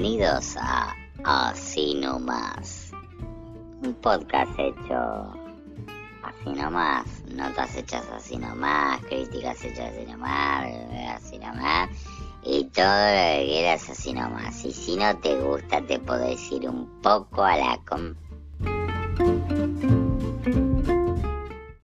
Bienvenidos a Así Nomás, un podcast hecho así nomás, notas hechas así nomás, críticas hechas así nomás, así nomás, y todo lo que quieras así nomás. Y si no te gusta, te podés ir un poco a la com